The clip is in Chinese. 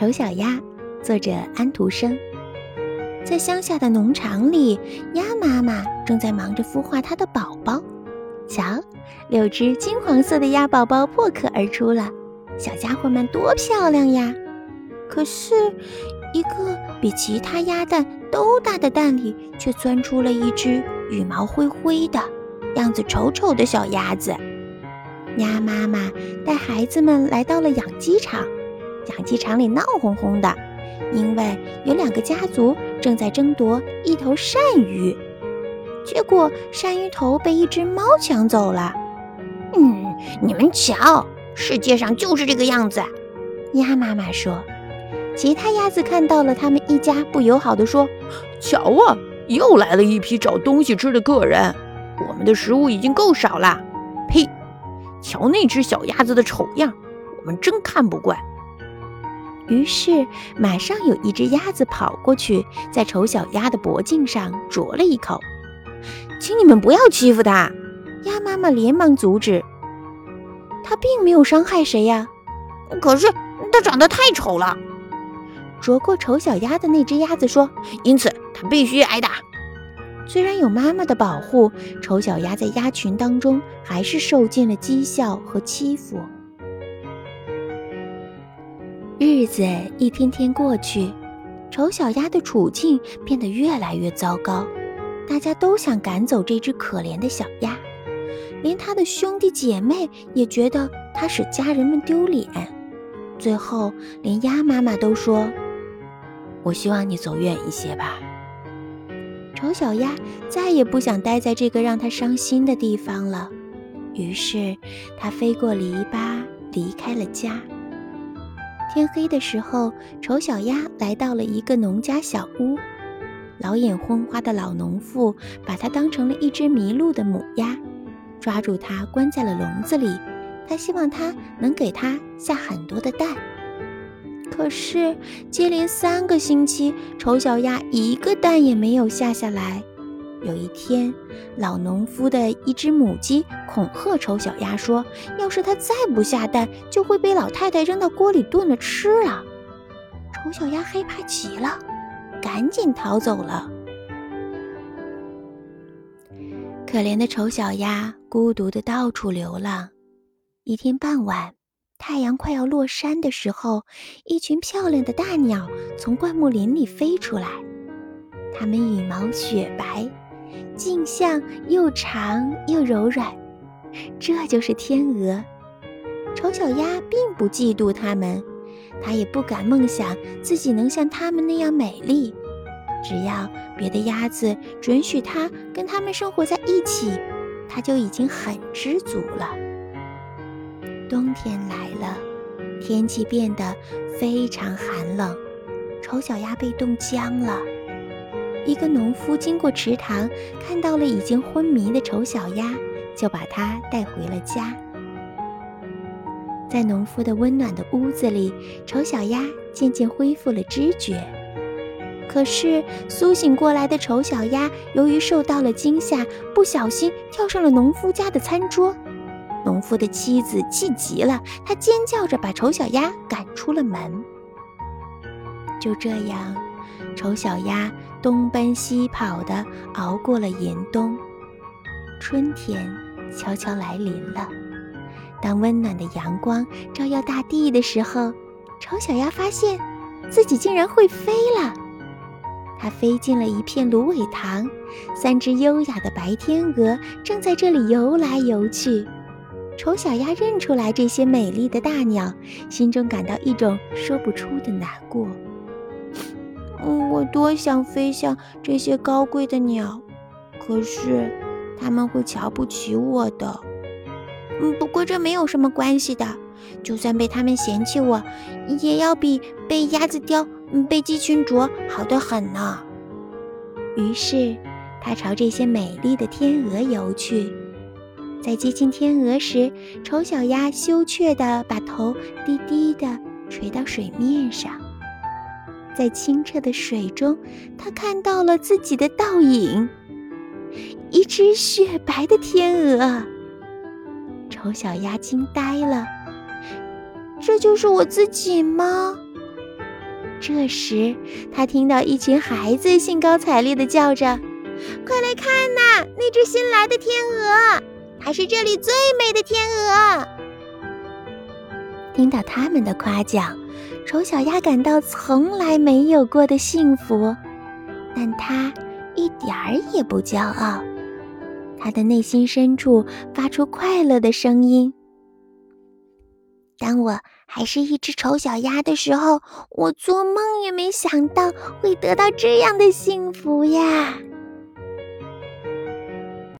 丑小鸭，作者安徒生。在乡下的农场里，鸭妈妈正在忙着孵化它的宝宝。瞧，六只金黄色的鸭宝宝破壳而出了，小家伙们多漂亮呀！可是，一个比其他鸭蛋都大的蛋里，却钻出了一只羽毛灰灰的、样子丑丑的小鸭子。鸭妈妈带孩子们来到了养鸡场，养鸡场里闹哄哄的，因为有两个家族正在争夺一头鳝鱼。结果鳝鱼头被一只猫抢走了。嗯，你们瞧，世界上就是这个样子。鸭妈妈说。其他鸭子看到了他们一家，不友好地说：“瞧啊，又来了一批找东西吃的客人。我们的食物已经够少了。呸！瞧那只小鸭子的丑样，我们真看不惯。”于是，马上有一只鸭子跑过去，在丑小鸭的脖颈上啄了一口。请你们不要欺负它！鸭妈妈连忙阻止。它并没有伤害谁呀。可是它长得太丑了。啄过丑小鸭的那只鸭子说：“因此，它必须挨打。”虽然有妈妈的保护，丑小鸭在鸭群当中还是受尽了讥笑和欺负。日子一天天过去，丑小鸭的处境变得越来越糟糕。大家都想赶走这只可怜的小鸭，连他的兄弟姐妹也觉得它使家人们丢脸。最后，连鸭妈妈都说。我希望你走远一些吧。丑小鸭再也不想待在这个让它伤心的地方了，于是它飞过篱笆，离开了家。天黑的时候，丑小鸭来到了一个农家小屋。老眼昏花的老农妇把它当成了一只迷路的母鸭，抓住它关在了笼子里。他希望它能给它下很多的蛋。可是，接连三个星期，丑小鸭一个蛋也没有下下来。有一天，老农夫的一只母鸡恐吓丑小鸭说：“要是它再不下蛋，就会被老太太扔到锅里炖了吃了。”丑小鸭害怕极了，赶紧逃走了。可怜的丑小鸭孤独的到处流浪。一天傍晚。太阳快要落山的时候，一群漂亮的大鸟从灌木林里飞出来。它们羽毛雪白，镜像又长又柔软，这就是天鹅。丑小鸭并不嫉妒它们，它也不敢梦想自己能像它们那样美丽。只要别的鸭子准许它跟它们生活在一起，它就已经很知足了。冬天来了，天气变得非常寒冷，丑小鸭被冻僵了。一个农夫经过池塘，看到了已经昏迷的丑小鸭，就把它带回了家。在农夫的温暖的屋子里，丑小鸭渐渐恢复了知觉。可是苏醒过来的丑小鸭，由于受到了惊吓，不小心跳上了农夫家的餐桌。农夫的妻子气极了，她尖叫着把丑小鸭赶出了门。就这样，丑小鸭东奔西跑地熬过了严冬。春天悄悄来临了。当温暖的阳光照耀大地的时候，丑小鸭发现自己竟然会飞了。它飞进了一片芦苇塘，三只优雅的白天鹅正在这里游来游去。丑小鸭认出来这些美丽的大鸟，心中感到一种说不出的难过。嗯，我多想飞向这些高贵的鸟，可是他们会瞧不起我的。嗯，不过这没有什么关系的，就算被他们嫌弃我，也要比被鸭子叼、被鸡群啄好得很呢。于是，他朝这些美丽的天鹅游去。在接近天鹅时，丑小鸭羞怯地把头低低地垂到水面上。在清澈的水中，它看到了自己的倒影——一只雪白的天鹅。丑小鸭惊呆了：“这就是我自己吗？”这时，他听到一群孩子兴高采烈地叫着：“快来看呐，那只新来的天鹅，它是这里最美的天鹅！”听到他们的夸奖，丑小鸭感到从来没有过的幸福，但它一点儿也不骄傲。它的内心深处发出快乐的声音。当我还是一只丑小鸭的时候，我做梦也没想到会得到这样的幸福呀。